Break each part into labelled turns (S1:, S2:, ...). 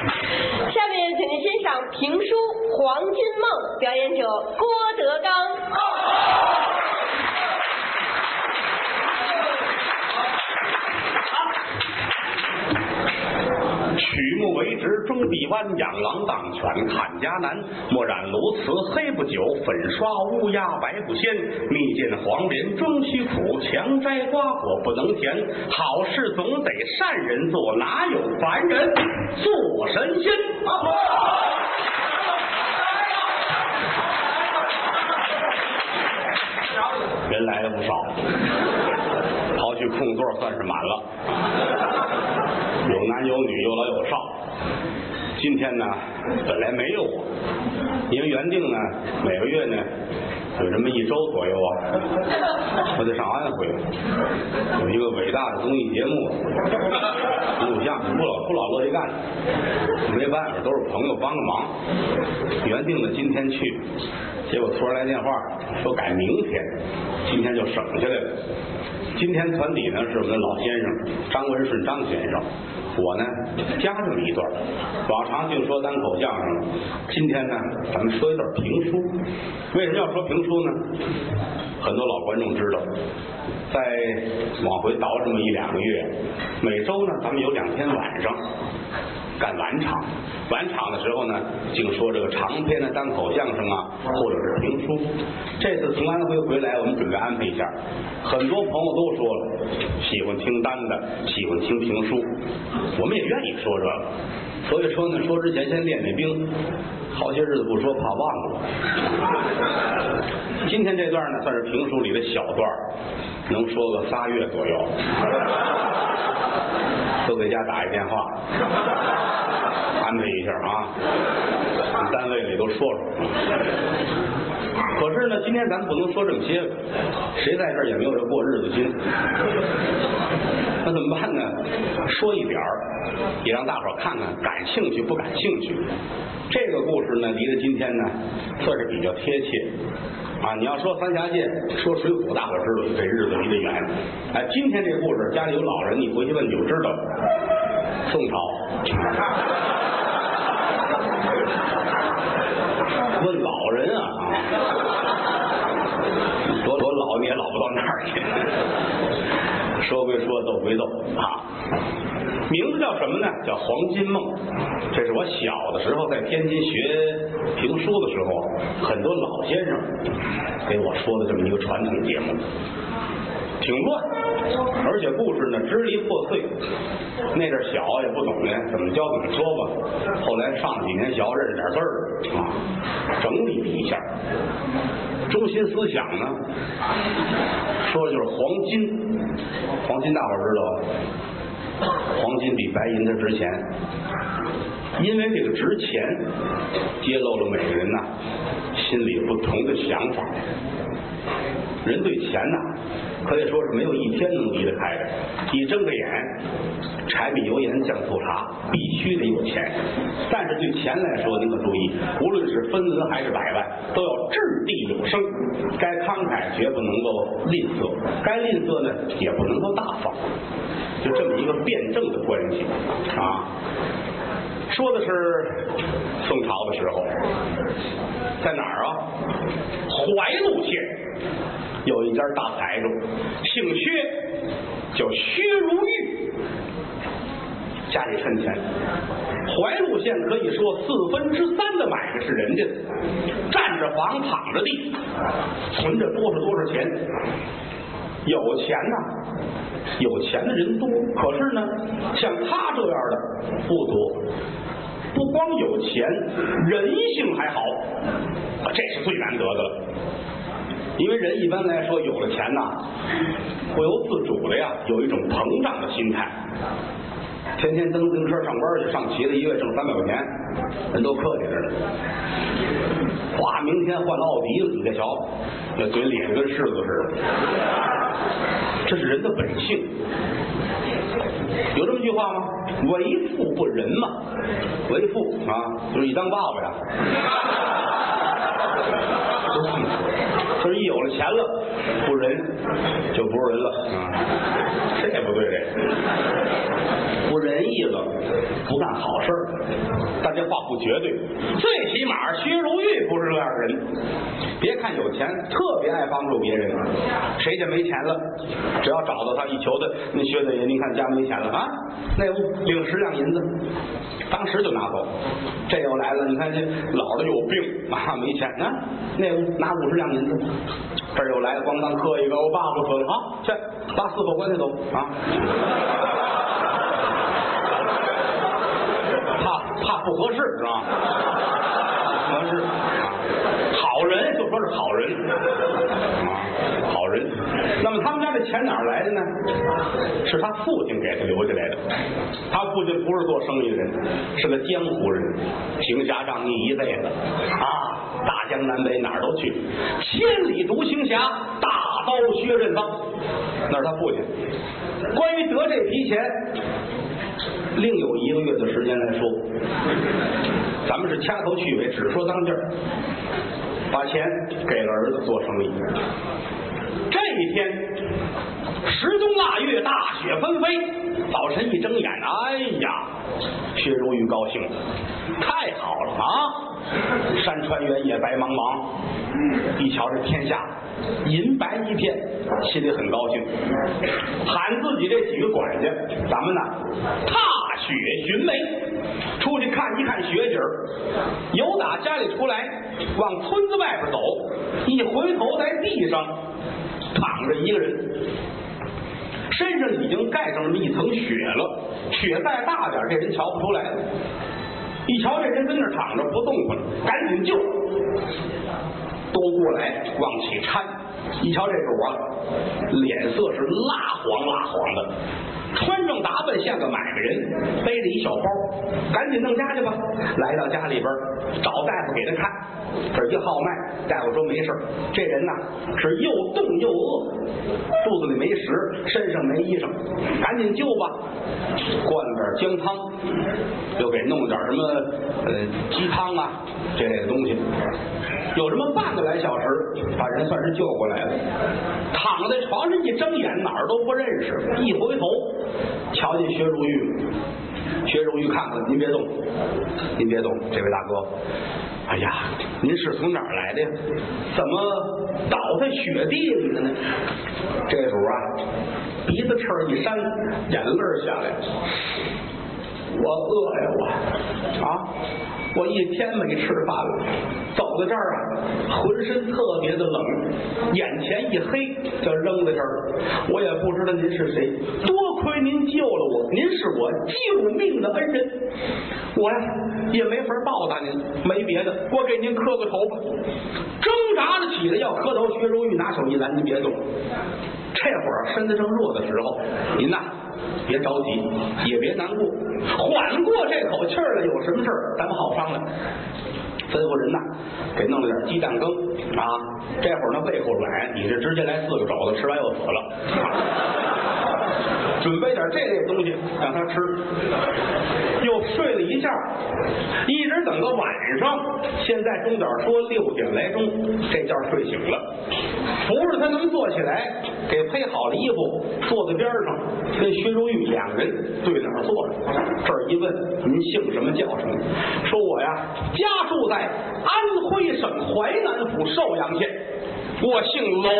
S1: 下面请您欣赏评书《黄金梦》，表演者郭德纲。
S2: 曲目为直，中臂弯，养狼当犬，看家难。墨染鸬鹚黑不久，粉刷乌鸦白不鲜。蜜饯黄连终须苦，强摘瓜果不能甜。好事总得善人做，哪有凡人做神仙？人 来了不少，刨去空座算是满了。有男有女，有老有少。今天呢，本来没有我，因为原定呢，每个月呢有这么一周左右啊，我得上安徽，有一个伟大的综艺节目，录像不老不老乐意干，没办法，都是朋友帮个忙。原定的今天去，结果突然来电话说改明天，今天就省下来了。今天团底呢是我们的老先生张文顺张先生，我呢加这么一段。往常净说单口相声，今天呢咱们说一段评书。为什么要说评书呢？很多老观众知道，在往回倒这么一两个月，每周呢咱们有两天晚上干晚场。晚场的时候呢，净说这个长篇的单口相声啊，或者是评书。这次从安徽回来，我们准备安排一下。很多朋友都说了，喜欢听单的，喜欢听评书，我们也愿意说这个。所以说呢，说之前先练练兵，好些日子不说，怕忘了。今天这段呢，算是评书里的小段，能说个仨月左右。都给家打一电话，安排一下啊，单位里都说说。可是呢，今天咱们不能说这么些，谁在这儿也没有这过日子心。那怎么办呢？说一点儿，也让大伙儿看看，感兴趣不感兴趣？这个故事呢，离着今天呢，算是比较贴切。啊，你要说三峡界，说水浒，大伙知道这日子离得远。哎，今天这故事，家里有老人，你回去问就知道。宋朝，问老人 啊，多多老你也老不到那儿去。说归说，斗归斗啊。名字叫什么呢？叫《黄金梦》。这是我小的时候在天津学评书的时候，很多老先生给我说的这么一个传统节目，挺乱，而且故事呢支离破碎。那阵小也不懂呢，怎么教怎么说吧。后来上几年学认识点字儿啊，整理了一下。中心思想呢，说的就是黄金，黄金大伙知道吧？黄金比白银它值钱，因为这个值钱，揭露了每个人呐心里不同的想法。人对钱呐，可以说是没有一天能离得开的。一睁开眼，柴米油盐酱醋茶，必须得有钱。但是对钱来说，您可注意，无论是分文还是百万，都要掷地有声。该慷慨绝不能够吝啬，该吝啬呢，也不能够大方。就这么一个辩证的关系啊。说的是宋朝的时候，在哪儿啊？怀路县有一家大财主，姓薛，叫薛如玉，家里趁钱。怀路县可以说四分之三的买卖是人家的，占着房，躺着地，存着多少多少钱，有钱呐、有钱的人多，可是呢，像他这样的不多。不光有钱，人性还好，这是最难得的了。因为人一般来说有了钱呐，不由自主的呀，有一种膨胀的心态。天天蹬自行车上班去，上骑的一个月挣三百块钱，人都客气着呢。哗，明天换了奥迪了，你再瞧，那嘴咧着跟柿子似的。这是人的本性。有这么句话吗？为富不仁嘛。为富啊，就是你当爸爸呀。都这么说。可是，一有了钱了，不仁就不是人了啊！这也不对，这不仁义了，不干好事儿。但这话不绝对，最起码薛如玉不是这样的人。别看有钱，特别爱帮助别人。谁家没钱了，只要找到他，一求他，那薛大爷，您看家没钱了啊？那屋领十两银子，当时就拿走。这又来了，你看这老的有病啊，没钱呢，那屋拿五十两银子。这又来，咣当磕一个，我爸爸准啊，去把四口棺材走啊。怕怕不合适是吧？不合适。好人说是好人啊，好人。那么他们家这钱哪儿来的呢？是他父亲给他留下来的。他父亲不是做生意的人，是个江湖人，行侠仗义一辈子啊，大江南北哪儿都去，千里独行侠，大刀薛任方，那是他父亲。关于得这批钱，另有一个月的时间来说，咱们是掐头去尾，只说当劲儿。把钱给了儿子做生意。这一天，十冬腊月，大雪纷飞。早晨一睁眼，哎呀，薛如玉高兴，太好了啊！山川原野白茫茫，一瞧这天下银白一片，心里很高兴，喊自己这几个管家，咱们呢踏雪寻梅，出去看一看雪景由打家里出来，往村子外边走，一回头在地上躺着一个人，身上已经盖上那么一层雪了，雪再大点，这人瞧不出来了。一瞧这人跟那躺着不动弹，赶紧救，都过来往起搀。一瞧这主啊，脸色是蜡黄蜡黄的。穿上打扮像个买卖人，背着一小包，赶紧弄家去吧。来到家里边，找大夫给他看，这一号脉，大夫说没事这人呐是又冻又饿，肚子里没食，身上没衣裳，赶紧救吧。灌了点姜汤，又给弄了点什么呃鸡汤啊这类的东西。有这么半个来小时，把人算是救过来了。躺在床上一睁眼，哪儿都不认识，一回头。瞧见薛如玉，学荣誉看看，您别动，您别动，这位大哥，哎呀，您是从哪儿来的呀？怎么倒在雪地里的呢？这主啊，鼻子翅一扇，眼泪下来，我饿呀，我啊。我一天没吃饭了，走到这儿啊，浑身特别的冷，眼前一黑，就扔在这儿了。我也不知道您是谁，多亏您救了我，您是我救命的恩人，我呀也没法报答您，没别的，我给您磕个头吧。挣扎着起来要磕头，薛如玉拿手一拦，您别动。这会儿身子正弱的时候，您呐。别着急，也别难过，缓过这口气了，有什么事儿咱们好商量。吩咐人呐，给弄了点鸡蛋羹啊。这会儿呢胃口软，你这直接来四个肘子，吃完又死了。准备点这类东西让他吃，又睡了一觉，一等到晚上。现在钟点说六点来钟，这觉睡醒了，扶着他能坐起来，给配好了衣服，坐在边上，跟薛如玉两个人对脸坐着。这儿一问，您姓什么叫什么？说我呀，家住在安徽省淮南府寿阳县，我姓娄，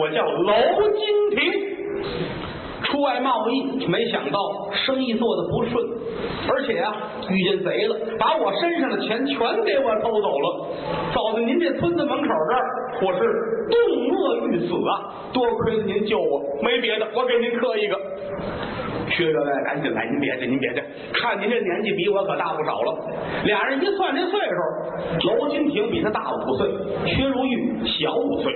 S2: 我叫娄金亭。出外贸易，没想到生意做的不顺，而且啊遇见贼了，把我身上的钱全给我偷走了。走到您这村子门口这儿，我是冻饿欲死啊！多亏了您救我，没别的，我给您磕一个。薛员外，赶紧来，您别介，您别介，看您这年纪比我可大不少了。俩人一算这岁数，娄金亭比他大五岁，薛如玉小五岁。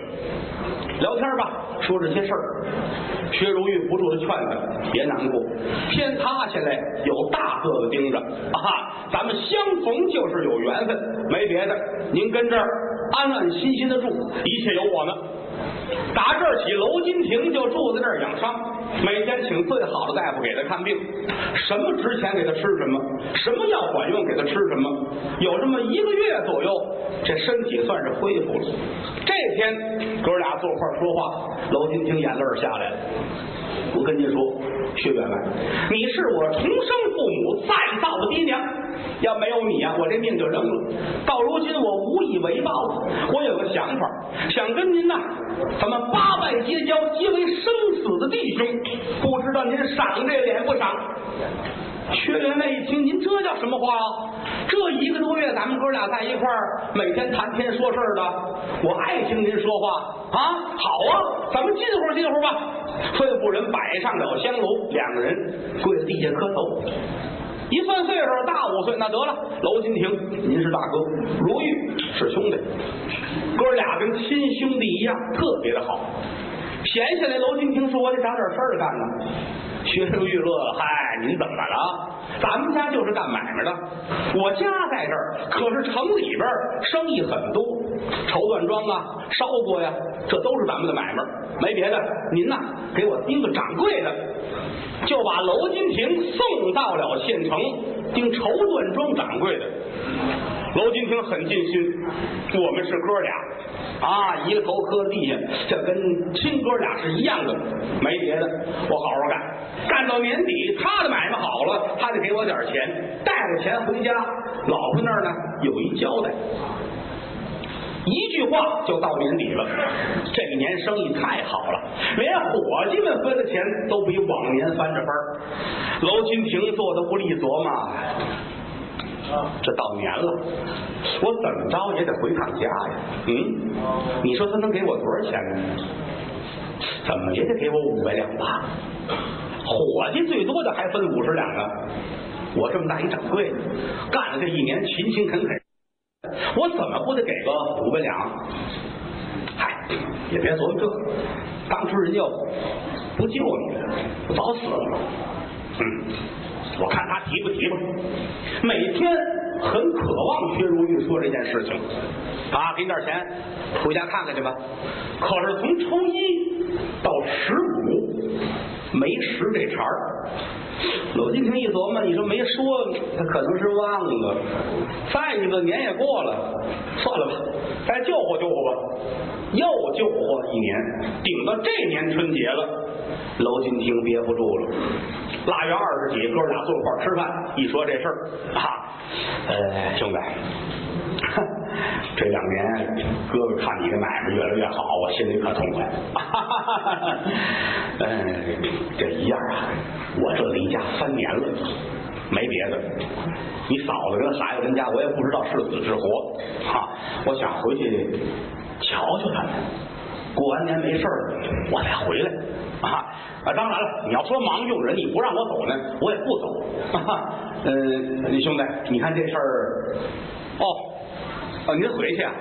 S2: 聊天吧，说这些事儿。薛如玉不住的劝他，别难过，天塌下来有大个子盯着啊！咱们相逢就是有缘分，没别的，您跟这儿安安心心的住，一切有我呢。打这儿起，娄金亭就住在那儿养伤，每天请最好的大夫给他看病，什么值钱给他吃什么，什么药管用给他吃什么。有这么一个月左右，这身体算是恢复了。这天哥俩坐块说话，娄金亭眼泪下来了。我跟您说，薛员外，你是我重生父母再造的爹娘，要没有你啊、我这命就扔了。到如今我无以为报，我有个想法，想跟您呐，咱们八拜结交，结为生死的弟兄，不知道您赏这脸不赏？薛员外一听，您这叫什么话啊？这一个多月，咱们哥俩在一块儿，每天谈天说事儿的，我爱听您说话啊。好啊，咱们近乎近乎吧。吩咐人摆上了香炉，两个人跪在地下磕头。一算岁数，大五岁，那得了。娄金亭，您是大哥，如玉是兄弟，哥俩跟亲兄弟一样，特别的好。闲下来，娄金亭说：“我得找点事儿干呢。”薛如玉乐：“嗨，您怎么了？咱们家就是干买卖的，我家在这儿，可是城里边生意很多，绸缎庄啊、烧锅呀，这都是咱们的买卖，没别的。您呐，给我盯个掌柜的，就把娄金亭送到了县城，盯绸缎庄掌柜的。娄金亭很尽心，我们是哥俩啊，一个头磕地下，这跟亲哥俩是一样的，没别的，我好好干，干到年底，他的买卖好了，他得给我点钱，带着钱回家，老婆那儿呢有一交代。一句话就到年底了，这一年生意太好了，连伙计们分的钱都比往年翻着番。娄金平坐的不利琢磨，这到年了，我怎么着也得回趟家呀。嗯，你说他能给我多少钱呢？怎么也得给我五百两吧。伙计最多的还分五十两呢。我这么大一掌柜的，干了这一年勤勤恳恳。我怎么不得给个五百两？嗨，也别琢磨这，当初人家不救你了，我早死了。嗯，我看他提不提吧。每天很渴望薛如玉说这件事情啊，给你点钱，回家看看去吧。可是从初一到十五没拾这茬儿。娄金亭一琢磨，你说没说，他可能是忘了。再一个年也过了，算了吧，再救活救活吧。又救活一年，顶到这年春节了，娄金亭憋不住了。腊月二十几，哥俩坐一块吃饭，一说这事儿啊，呃，兄弟。这两年，哥哥看你的买卖越来越好，我心里可痛快。哈哈哈哈哈嗯，这一样啊，我这离家三年了，没别的。你嫂子跟孩子跟家，我也不知道是死是活哈、我想回去瞧瞧他们。过完年没事儿，我再回来啊啊！当然了，你要说忙用人，你不让我走呢，我也不走。哈 哈，嗯，兄弟，你看这事儿，哦。哦，您回去啊？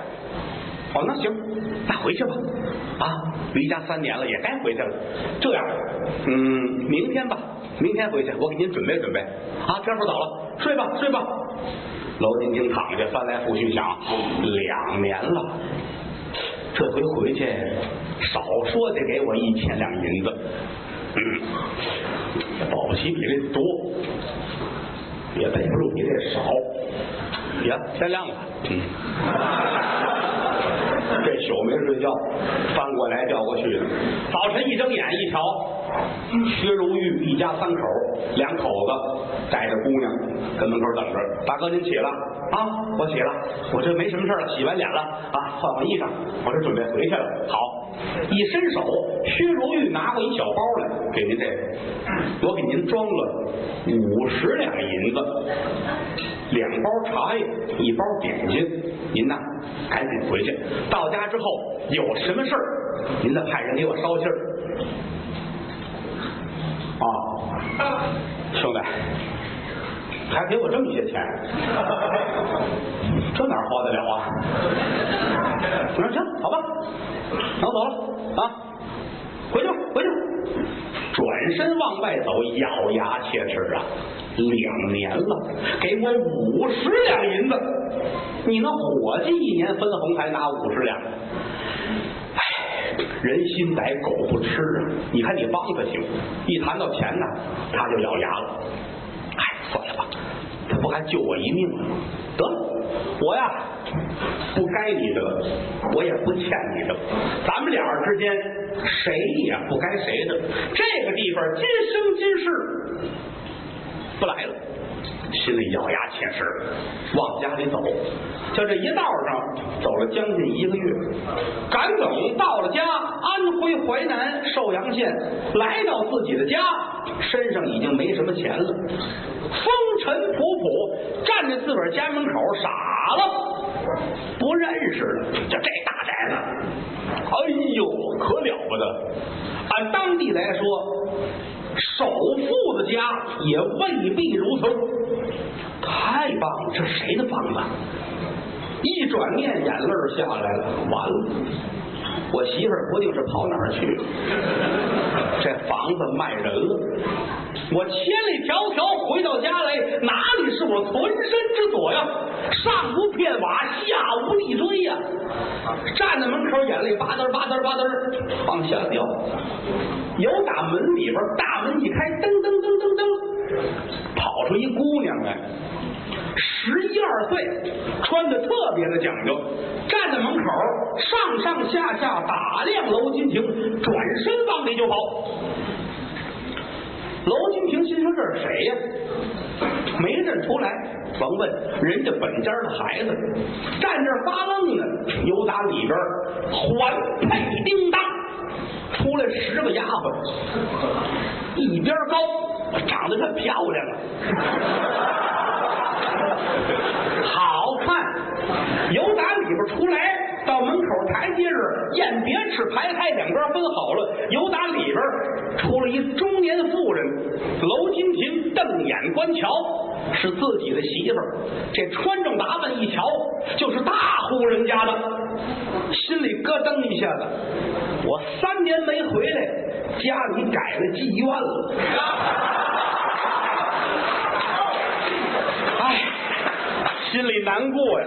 S2: 哦，那行，那回去吧。啊，离家三年了，也该回去了。这样，嗯，明天吧，明天回去，我给您准备准备。啊，天不早了，睡吧，睡吧。娄金亭躺下，翻来覆去想，两年了，这回回去，少说得给我一千两银子。嗯，保不齐比这多，也背不住比这少。呀，天亮了，嗯，这宿没睡觉，翻过来调过去的。早晨一睁眼一瞧，薛如玉一家三口，两口子带着姑娘跟门口等着。大哥您起了啊？我起了，我这没什么事了，洗完脸了啊，换换衣裳，我这准备回去了。好，一伸手，薛如玉拿过一小包来，给您这个，我给您装了五十两银子。两包茶叶，一包点心，您呐赶紧回去。到家之后有什么事儿，您再派人给我捎信儿。啊，兄弟，还给我这么些钱，这哪花得了啊？我说行，好吧，那我走了啊，回去吧，回去吧。转身往外走，咬牙切齿啊！两年了，给我五十两银子，你那伙计一年分红才拿五十两，哎，人心歹，狗不吃啊！你看你帮他行，一谈到钱呢，他就咬牙了。算了吧，他不还救我一命吗？得了，我呀不该你的，我也不欠你的，咱们俩之间谁也不该谁的。这个地方今生今世不来了。心里咬牙切齿，往家里走。就这一道上走了将近一个月，赶等到了家，安徽淮南寿阳县，来到自己的家，身上已经没什么钱了，风尘仆仆，站在自个儿家门口傻了，不认识了。就这大宅子，哎呦，可了不得！按当地来说。首富的家也未必如此，太棒了！这谁的房子？一转念，眼泪儿下来了，完了！我媳妇儿不定是跑哪儿去了，这房子卖人了。我千里迢迢回到家来，哪里是我存身之所呀？上无片瓦，下无立锥呀！站在门口，眼泪吧嗒吧嗒吧嗒往下掉。有打门里边，大门一开，噔噔噔噔噔，跑出一姑娘来，十一二岁，穿的特别的讲究，站在门口，上上下下打量娄金亭，转身往里就跑。娄金亭心说这是谁呀？没认出来，甭问，人家本家的孩子，站这发愣呢。有打里边环佩叮当。出来十个丫鬟，一边高，长得可漂亮了，好看。由打里边出来，到门口台阶上，雁别翅排开，两边分好了。由打里边出了一中年妇人，娄金亭瞪眼观瞧，是自己的媳妇儿。这穿着打扮一瞧，就是大户人家的，心里咯噔一下子。我三年没回来，家里改了妓院了。哎，心里难过呀。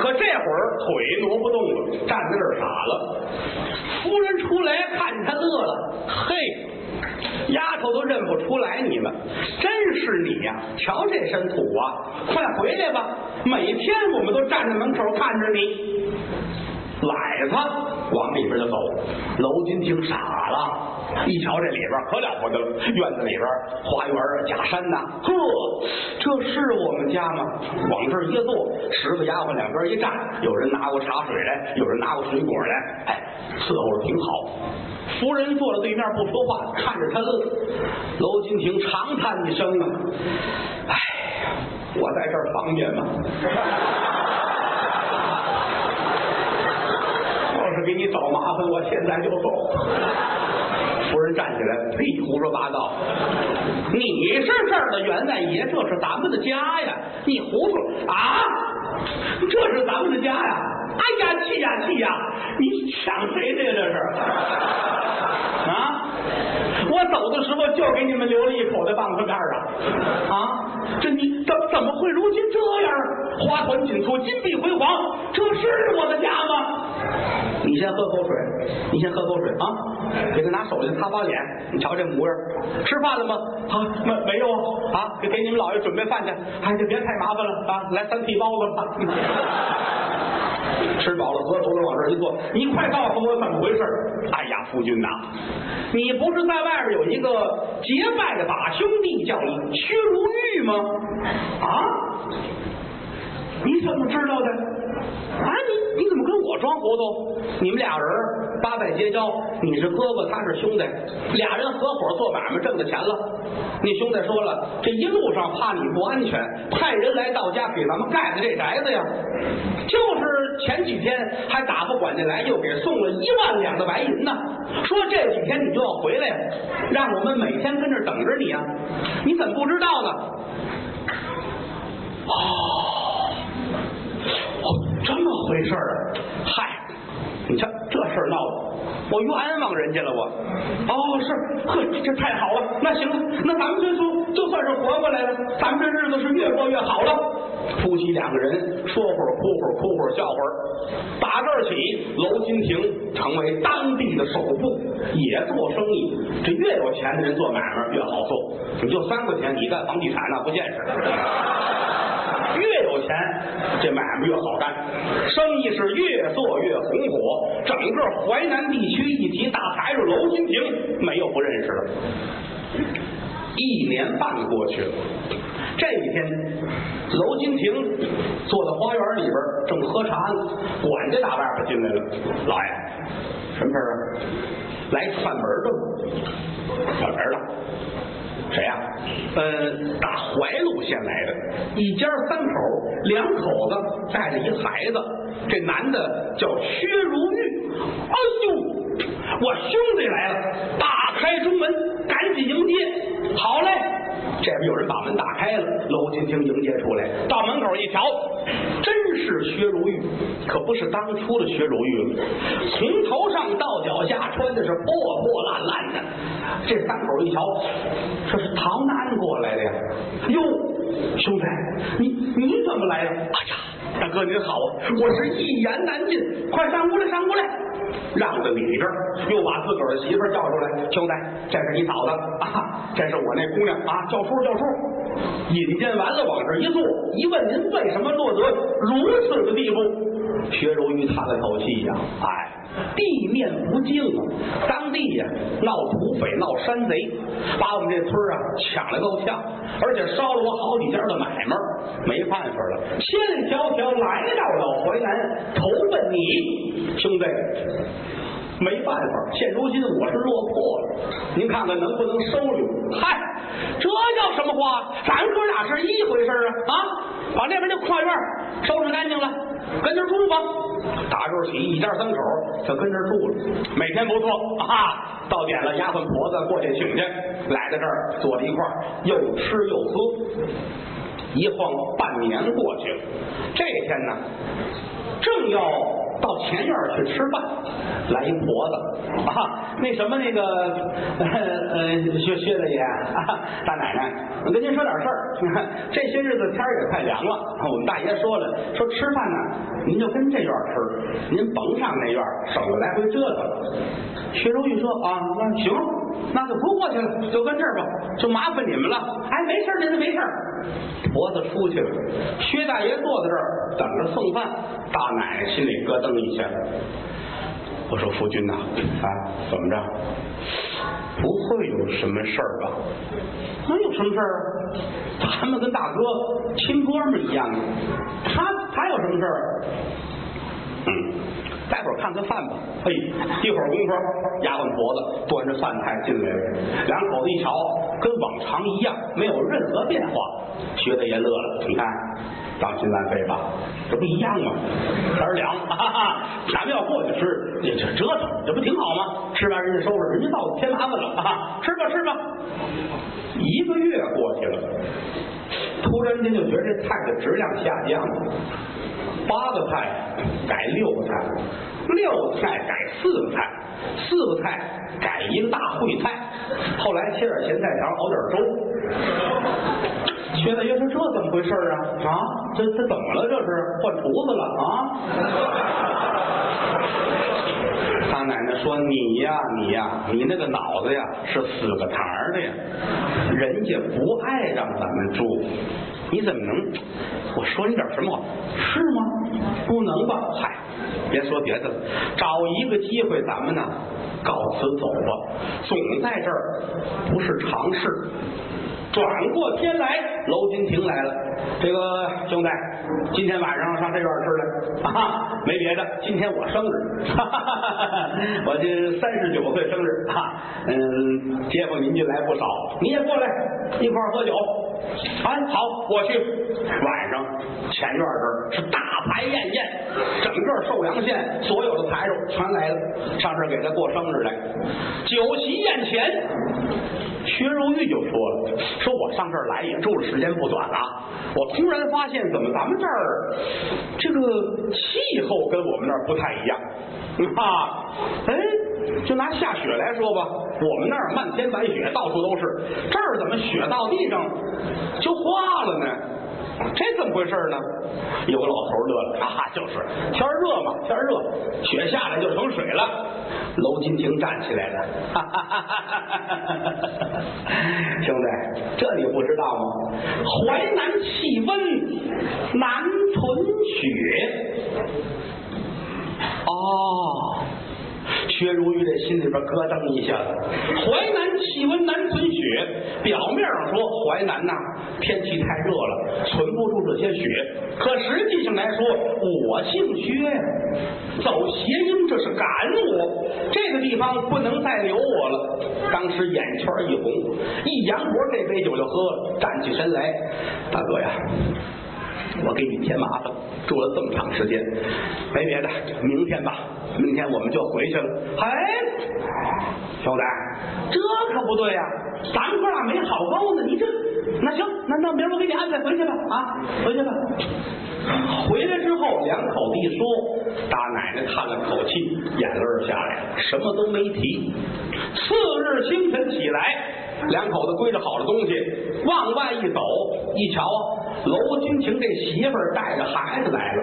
S2: 可这会儿腿挪不动了，站在这儿傻了。夫人出来看见他乐了，嘿，丫头都认不出来你了，真是你呀！瞧这身土啊，快回来吧！每天我们都站在门口看着你。来他往里边就走，娄金亭傻了，一瞧这里边可了不得了，院子里边花园啊，假山呐，呵，这是我们家吗？往这一坐，十个丫鬟两边一站，有人拿过茶水来，有人拿过水果来，哎，伺候的挺好。夫人坐在对面不说话，看着他乐。娄金亭长叹一声啊，哎，我在这儿方便吗？是给你找麻烦，我现在就走。夫人站起来，呸，胡说八道！你是这儿的员外爷，这是咱们的家呀！你糊涂啊！这是咱们的家呀！哎呀，气呀气呀！你抢谁的呀？这是啊！我走的时候就给你们留了一口袋棒子面啊！啊！这你怎怎么会如今这样？花团锦簇，金碧辉煌，这是我的家吗？你先喝口水，你先喝口水啊！给他拿手巾擦把脸，你瞧这模样，吃饭了吗？啊，没没有啊？给给你们老爷准备饭去，哎，就别太麻烦了啊！来三屉包子吧。吃饱了，喝足了，往这一坐，你快告诉我怎么回事？哎呀，夫君呐，你不是在外边有一个结拜的把兄弟叫薛如玉吗？啊？你怎么知道的？啊，你你怎么跟我装糊涂？你们俩人八拜结交，你是哥哥，他是兄弟，俩人合伙做买卖挣的钱了。你兄弟说了，这一路上怕你不安全，派人来到家给咱们盖的这宅子呀。就是前几天还打发管家来，又给送了一万两的白银呢。说这几天你就要回来，让我们每天跟这等着你啊。你怎么不知道呢？哦。这么回事儿，嗨，你瞧这事儿闹的，我冤枉人家了，我。哦，是，呵，这太好了，那行了，那咱们就，就算是活过来了，咱们这日子是越过越好了。夫妻两个人说会儿哭会儿，哭会儿笑会儿。打这儿起，楼金亭成为当地的首富，也做生意。这越有钱的人做买卖越好做。你就三块钱，你干房地产那不现实。越有钱，这买卖越好干，生意是越做越红火。整个淮南地区一提大财主娄金亭，没有不认识的。一年半过去了，这一天，娄金亭坐在花园里边正喝茶呢，管家打外边进来了。老爷，什么事啊？来串门的，串门的。谁呀、呃，打怀路县来的，一家三口，两口子带着一孩子。这男的叫薛如玉。哎呦，我兄弟来了！打开中门，赶紧迎接。好嘞，这边有人把门打开了，娄金亭迎接出来，到门口一瞧，真是薛如玉，可不是当初的薛如玉了，从头上到脚下穿的是破破烂烂的。这三口一瞧，这是唐安过来的呀！哟，兄弟，你你怎么来了？哎呀，大哥您好，我是一言难尽，快上屋来，上屋来。让到里边，又把自个儿的媳妇叫出来，兄弟，这是你嫂子啊，这是我那姑娘啊，叫叔叫叔。引荐完了，往这一坐，一问您为什么落得如此的地步？薛如玉叹了口气呀，哎，地面不净啊，当地呀闹土匪、闹山贼，把我们这村啊抢了够呛，而且烧了我好几家的买卖，没办法了，千里迢迢来到了淮南，投你，兄弟。没办法，现如今我是落魄了，您看看能不能收留？嗨，这叫什么话？咱哥俩是一回事啊！啊，把那边那跨院收拾干净了，跟那住吧。打这起，一家三口就跟这住了，每天不错啊。到点了，丫鬟婆子过去请去，来到这儿坐在一块儿，又吃又喝。一晃半年过去了，这天呢，正要到前院去吃饭，来一婆子啊，那什么那个呃薛薛大爷啊，大奶奶，我跟您说点事儿。这些日子天儿也快凉了，我们大爷说了，说吃饭呢，您就跟这院吃，您甭上那院，省得来回折腾。薛如玉说啊，那行，那就不过去了，就跟这儿吧，就麻烦你们了。哎，没事儿，您没事儿。婆子出去了，薛大爷坐在这儿等着送饭，大奶奶心里咯噔一下。我说夫君呐，啊，怎么着？不会有什么事儿吧？能有什么事儿啊？咱们跟大哥亲哥们一样，他他有什么事儿？待会儿看看饭吧。嘿，一会儿功夫，丫鬟婆子端着饭菜进来了，两口子一瞧，跟往常一样，没有任何变化。薛大爷乐了，你看，当心烂肺吧，这不一样吗？天儿凉，哈哈，咱们要过去吃，也就折腾，这不挺好吗？吃完人家收拾，人家到添麻烦了，哈哈，吃吧吃吧。一个月过去了，突然间就觉得这菜的质量下降了。八个菜改六个菜，六个菜改四个菜，四个菜改一个大烩菜，后来切点咸菜条，熬点粥。薛大爷说：“这怎么回事啊？啊，这这怎么了？这是换厨子了啊？” 他奶奶说：“你呀，你呀，你那个脑子呀是死个堂的呀，人家不爱让咱们住，你怎么能？我说你点什么话？是吗？不能吧？嗨，别说别的了，找一个机会咱们呢告辞走吧，总在这儿不是常事。”转过天来，娄金亭来了。这个兄弟，今天晚上上这院吃来啊？没别的，今天我生日，哈哈哈哈我今三十九岁生日啊。嗯，街坊邻居来不少，你也过来一块儿喝酒。啊，好，我去。晚上前院这儿是大排宴宴，整个寿阳县所有的财主全来了，上这儿给他过生日来。酒席宴前。薛如玉就说了：“说我上这儿来也住了时间不短了，我突然发现，怎么咱们这儿这个气候跟我们那儿不太一样啊？哎，就拿下雪来说吧，我们那儿漫天白雪，到处都是，这儿怎么雪到地上就化了呢？这怎么回事呢？有个老头乐了，啊，就是天热嘛，天热，雪下来就成水了。娄金亭站起来了，哈哈哈哈哈哈！兄弟，这你不知道吗？淮南气温难存雪。哦。薛如玉这心里边咯噔一下子，淮南气温难存雪。表面上说淮南呐天气太热了，存不住这些雪。可实际上来说，我姓薛呀，走谐音这是赶我。这个地方不能再留我了。当时眼圈一红，一扬脖，这杯酒就喝了，站起身来，大哥呀。我给你添麻烦，住了这么长时间，没别的，明天吧，明天我们就回去了。哎，兄弟，这可不对呀，咱哥俩没好包呢，你这那行，那那明儿我给你安排回去吧，啊，回去吧。回来之后，两口子一说，大奶奶叹了口气，眼泪下来了，什么都没提。次日清晨起来。两口子归置好了东西，往外一走，一瞧，娄金亭这媳妇儿带着孩子来了。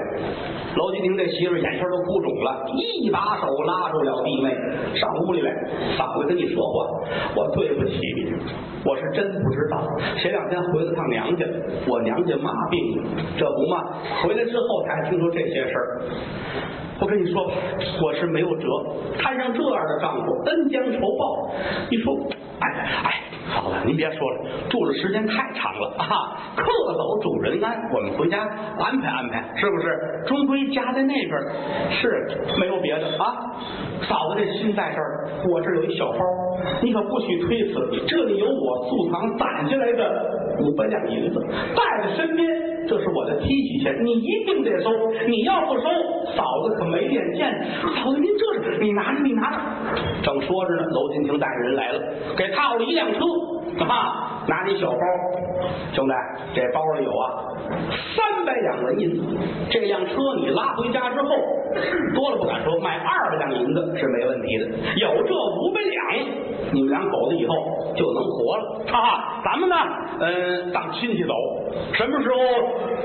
S2: 娄金亭这媳妇儿眼圈都哭肿了，一把手拉住了弟妹，上屋里来，嫂子跟你说话，我对不起你，我是真不知道。前两天回了趟娘家，我娘家妈病了，这不嘛，回来之后才听说这些事儿。我跟你说吧，我是没有辙，摊上这样的丈夫，恩将仇报。你说，哎哎。嫂子，您别说了，住的时间太长了啊！客走主人安，我们回家安排安排，是不是？终归家在那边，是没有别的啊。嫂子这心在这儿，我这有一小包，你可不许推辞。这里有我素堂攒下来的五百两银子，带在身边，这是我的提取钱，你一定得收。你要不收，嫂子可没脸见。嫂子，您这是，你拿着，你拿着。正说着呢，娄金亭带着人来了，给套了一辆车。啊！拿你小包，兄弟，这包里有啊三百两纹银。这辆车你拉回家之后，多了不敢说，卖二百两银子是没问题的。有这五百两，你们两口子以后就能活了。哈哈，咱们呢，嗯，当亲戚走，什么时候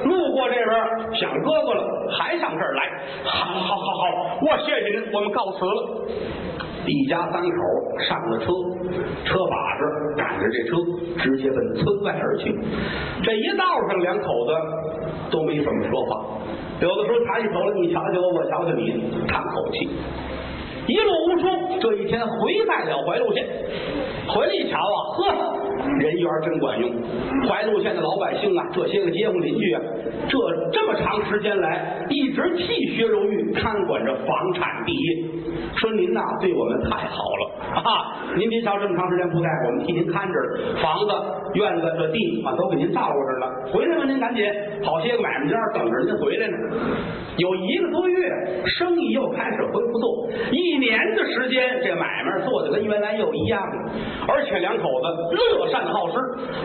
S2: 路过这边想哥哥了，还上这儿来。好，好，好，好，我谢谢您，我们告辞了。一家三口上了车，车把子着这车，直接奔村外而去。这一道上，两口子都没怎么说话，有的时候抬起头来，你瞧瞧我，我瞧瞧你，叹口气。一路无书，这一天回在了怀路线。回来一瞧啊，呵。人缘真管用，怀路县的老百姓啊，这些个街坊邻居啊，这这么长时间来一直替薛如玉看管着房产地业，说您呐对我们太好了啊！您别瞧这么长时间不在，我们替您看着房子、院子、这地啊，都给您照顾着了。回来吧，您赶紧，好些个买卖家等着您回来呢。有一个多月，生意又开始恢复做，一年的时间，这买卖做的跟原来又一样了，而且两口子乐善好施，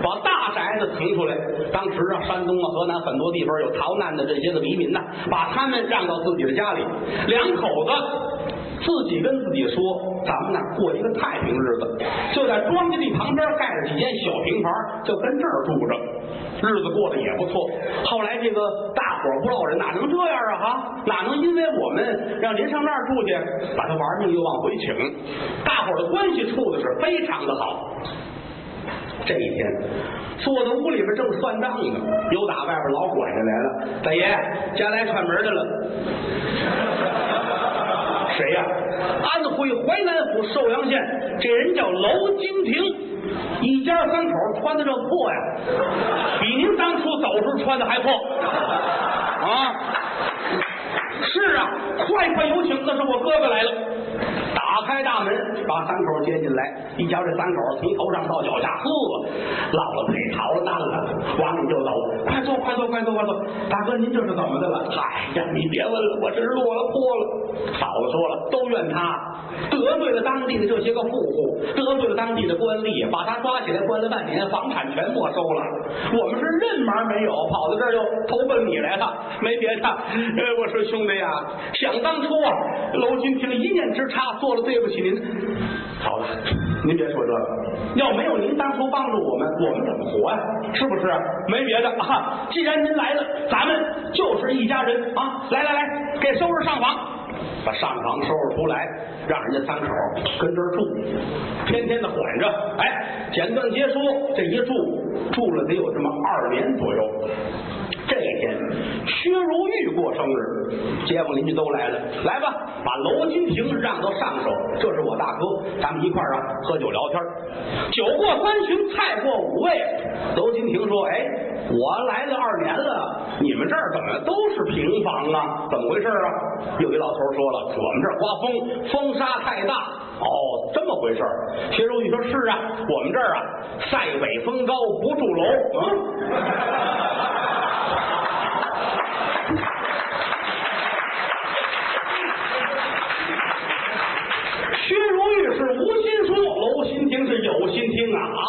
S2: 把大宅子腾出来。当时啊，山东啊、河南很多地方有逃难的这些个黎民呐，把他们让到自己的家里。两口子自己跟自己说：“咱们呢过一个太平日子，就在庄稼地旁边盖了几间小平房，就跟这儿住着，日子过得也不错。”后来这个大伙不落人，哪能这样啊？哈，哪能因为我们让您上那儿住去，把他玩命又往回请？大伙的关系处的是非常的好。这一天，坐在屋里边正算账呢，有打外边老管家来了。大爷，家来串门的了。谁呀？安徽淮南府寿阳县，这人叫娄金亭，一家三口穿的这破呀，比您当初走时候穿的还破啊！是啊，快快有请，那是我哥哥来了。开大门，把三口接进来。一瞧这三口从头上到脚下，呵，老了腿，逃了蛋了，往里就走。快坐，快坐，快坐，快坐！大哥，您这是怎么的了？哎呀，你别问了，我这是落了魄了。嫂子说了，都怨他得罪了当地的这些个富户，得罪了当地的官吏，把他抓起来关了半年，房产全没收了。我们是任忙没有，跑到这儿又投奔你来了，没别的。呃，我说兄弟呀，想当初啊，娄金平一念之差做了对不起您。好了，您别说这个，要没有您当初帮助我们，我们怎么活呀？是不是？没别的啊，既然您来了，咱们就是一家人啊！来来来，给收拾上房，把上房收拾出来，让人家三口跟这儿住，天天的缓着。哎，简短结说，这一住住了得有这么二年左右。这一天，薛如玉过生日，街坊邻居都来了，来吧，把娄金平让到上手，这是我大哥，咱们一块儿啊喝酒聊天。酒过三巡，菜过五味，娄金平说：“哎，我来了二年了，你们这儿怎么都是平房啊？怎么回事啊？”有一老头说了：“我们这儿刮风，风沙太大。”哦，这么回事薛如玉说：“是啊，我们这儿啊，塞北风高，不住楼。”嗯。薛如玉是无心说，娄心听是有心听啊！啊，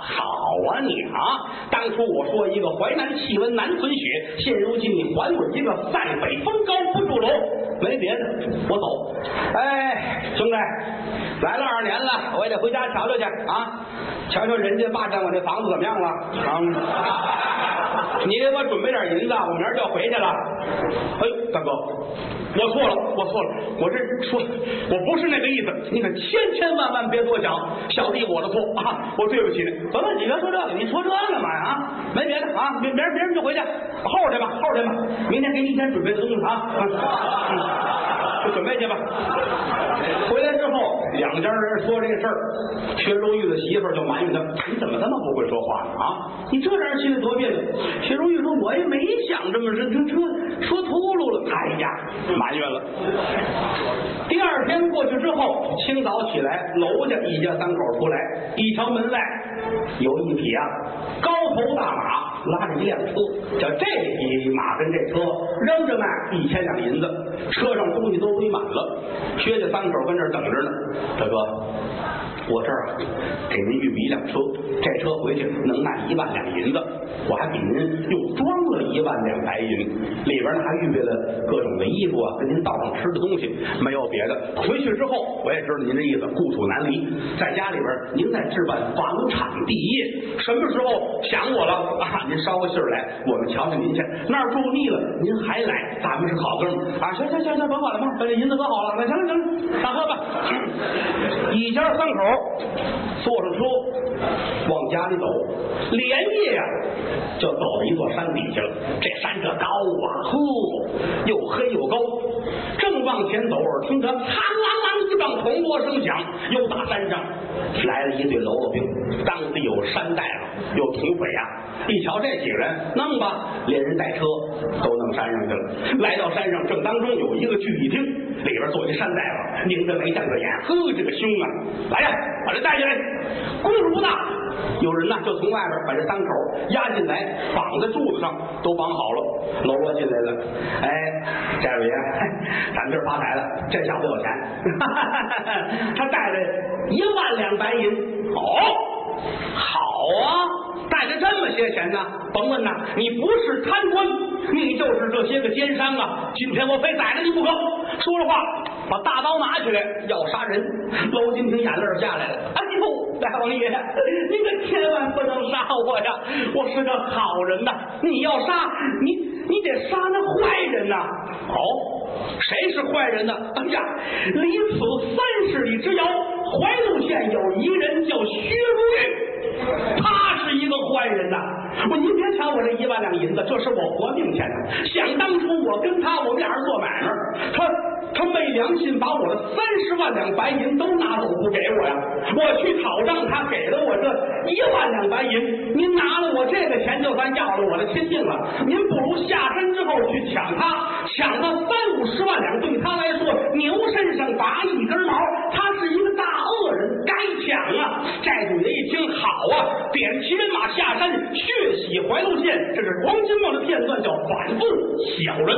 S2: 好啊你啊！当初我说一个淮南气温难存雪，现如今你还我一个塞北风高不住楼，没别的，我走。哎，兄弟，来了二年了，我也得回家瞧瞧去啊！瞧瞧人家霸占我这房子怎么样了啊？你给我准备点银子，我明儿就要回去了。哎呦，大哥。我错了，我错了，我这说我不是那个意思，你可千千万万别多想，小弟我的错啊，我对不起你。甭问你别说这个，你说这干嘛呀？啊，没别的啊，明明儿明儿就回去，后天吧，后天吧，明天给你一天准备的东西啊，准备去吧。回来之后，两家人说这事儿，薛如玉的媳妇就埋怨他，你怎么这么不会说话呢？啊，你这让人心里多别扭。薛如玉说，我也没想这么这这这说秃噜了，哎呀。埋怨了。第二天过去之后，清早起来，楼家一家三口出来，一瞧门外有一匹啊高头大马，拉着一辆车，叫这匹马跟这车扔着卖一千两银子，车上东西都堆满了。薛家三口跟这等着呢，大哥，我这儿给您预备一辆车，这车回去能卖一万两银子，我还给您又装了一万两白银，里边呢还预备了各种的衣服啊，跟您倒上吃的东西，没有别的。回去之后，我也知道您这意思，故土难离，在家里边您再置办房产地业，什么时候想我了啊？您捎个信儿来，我们瞧瞧您去。那儿住腻了，您还来，咱们是好哥们啊！行行行行，甭管了，把这银子搁好了，那行了行了，上车吧。一家三口坐上车往家里走，连夜呀就走到一座山底下了。这山这高啊，呵，又黑又高。正往前走，耳听着苍啷啷一棒铜锣声响，又打山上来了一队喽啰兵，当地有山大夫，有土匪啊。一瞧这几个人，弄吧，连人带车都弄山上去了。来到山上正当中，有一个聚义厅，里边坐一山大夫，拧着眉瞪着眼，呵，这个凶啊！来呀，把这带进来。功夫不大，有人呢就从外边把这三口押进来，绑在柱子上，都绑好了。喽啰进来了，哎，寨主爷，咱们今儿发财了，这小子有钱，他带来一万两白银，哦，好啊。带着这么些钱呢？甭问呐，你不是贪官，你就是这些个奸商啊！今天我非宰了你不可！说着话，把大刀拿起来要杀人。娄金平眼泪下来了，哎呦，大王爷，您可千万不能杀我呀！我是个好人呐！你要杀你，你得杀那坏人呐！哦，谁是坏人呢？哎呀，离此三十里之遥，怀路县有一个人叫薛如玉，他。是一个坏人呐！我您别瞧我这一万两银子，这是我活命钱！想当初我跟他，我们俩人做买卖，他他没良心，把我的三十万两白银都拿走不给我呀！我去讨账，他给了我这一万两白银，您拿了我这个钱，就算要了我的亲命了。您不如下山之后去抢他，抢到三五十万两，对他来说牛身上拔一根毛，他是一个大恶人，真抢啊！寨主爷一听，好啊，点齐人马下山，血洗怀柔县。这是黄金梦的片段，叫反动小人。